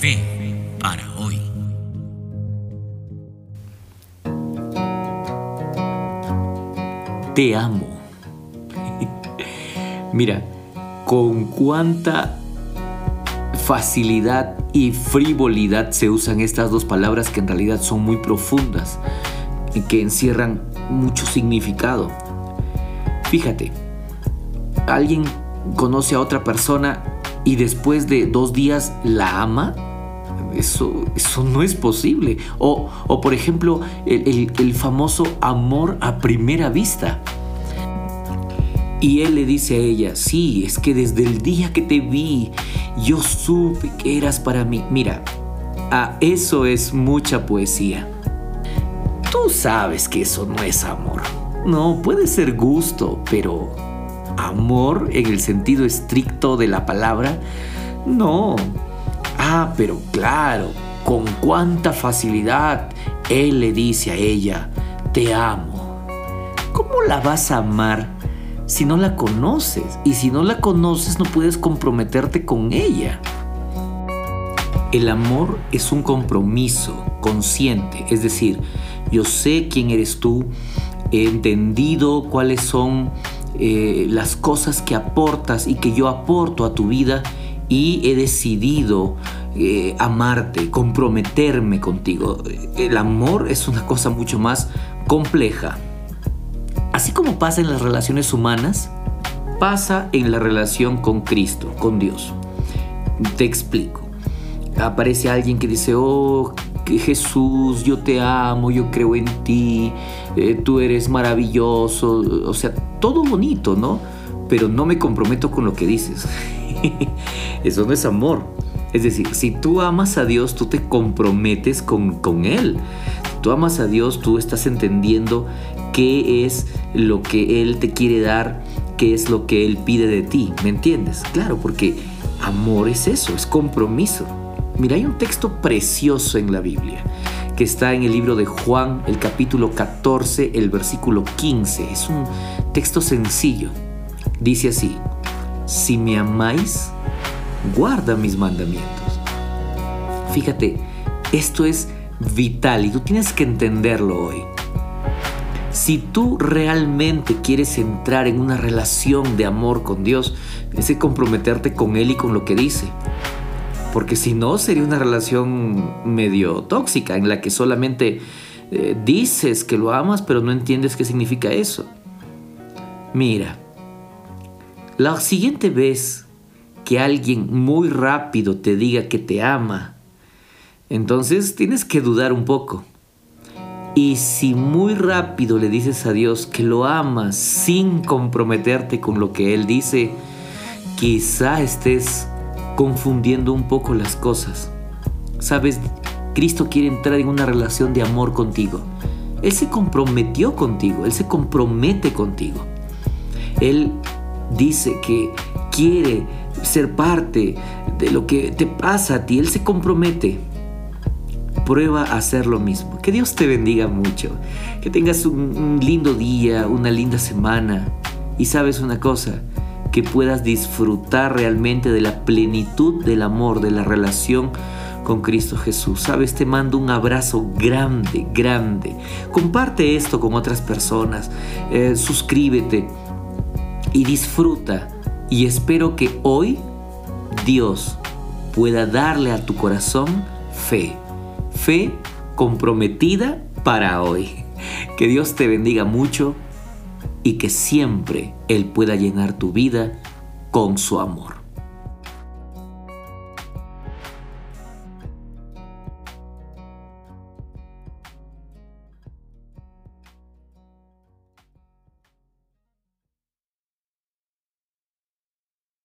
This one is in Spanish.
Fe para hoy. Te amo. Mira, con cuánta facilidad y frivolidad se usan estas dos palabras que en realidad son muy profundas y que encierran mucho significado. Fíjate, alguien conoce a otra persona y después de dos días la ama. Eso, eso no es posible. O, por ejemplo, el, el famoso amor a primera vista. Y él le dice a ella, sí, es que desde el día que te vi, yo supe que eras para mí. Mira, a eso es mucha poesía. Tú sabes que eso no es amor. No, puede ser gusto, pero amor en el sentido estricto de la palabra, no. Ah, pero claro, con cuánta facilidad él le dice a ella, te amo. ¿Cómo la vas a amar si no la conoces? Y si no la conoces no puedes comprometerte con ella. El amor es un compromiso consciente, es decir, yo sé quién eres tú, he entendido cuáles son eh, las cosas que aportas y que yo aporto a tu vida y he decidido eh, amarte, comprometerme contigo. El amor es una cosa mucho más compleja. Así como pasa en las relaciones humanas, pasa en la relación con Cristo, con Dios. Te explico. Aparece alguien que dice, oh Jesús, yo te amo, yo creo en ti, eh, tú eres maravilloso, o sea, todo bonito, ¿no? Pero no me comprometo con lo que dices. Eso no es amor. Es decir, si tú amas a Dios, tú te comprometes con, con Él. Si tú amas a Dios, tú estás entendiendo qué es lo que Él te quiere dar, qué es lo que Él pide de ti, ¿me entiendes? Claro, porque amor es eso, es compromiso. Mira, hay un texto precioso en la Biblia que está en el libro de Juan, el capítulo 14, el versículo 15. Es un texto sencillo. Dice así, si me amáis, guarda mis mandamientos. Fíjate, esto es vital y tú tienes que entenderlo hoy. Si tú realmente quieres entrar en una relación de amor con Dios, tienes que comprometerte con Él y con lo que dice. Porque si no, sería una relación medio tóxica en la que solamente eh, dices que lo amas, pero no entiendes qué significa eso. Mira, la siguiente vez que alguien muy rápido te diga que te ama, entonces tienes que dudar un poco. Y si muy rápido le dices a Dios que lo amas sin comprometerte con lo que Él dice, quizá estés confundiendo un poco las cosas. Sabes, Cristo quiere entrar en una relación de amor contigo. Él se comprometió contigo, Él se compromete contigo. Él dice que quiere ser parte de lo que te pasa a ti, Él se compromete prueba a hacer lo mismo. Que Dios te bendiga mucho, que tengas un, lindo día, una linda semana. Y sabes una cosa, que puedas disfrutar realmente de la plenitud del amor, de la relación con Cristo Jesús. Sabes, te mando un abrazo grande, grande. Comparte esto con otras personas, eh, suscríbete y disfruta. Y espero que hoy Dios pueda darle a tu corazón fe fe comprometida para hoy. Que Dios te bendiga mucho y que siempre Él pueda llenar tu vida con su amor.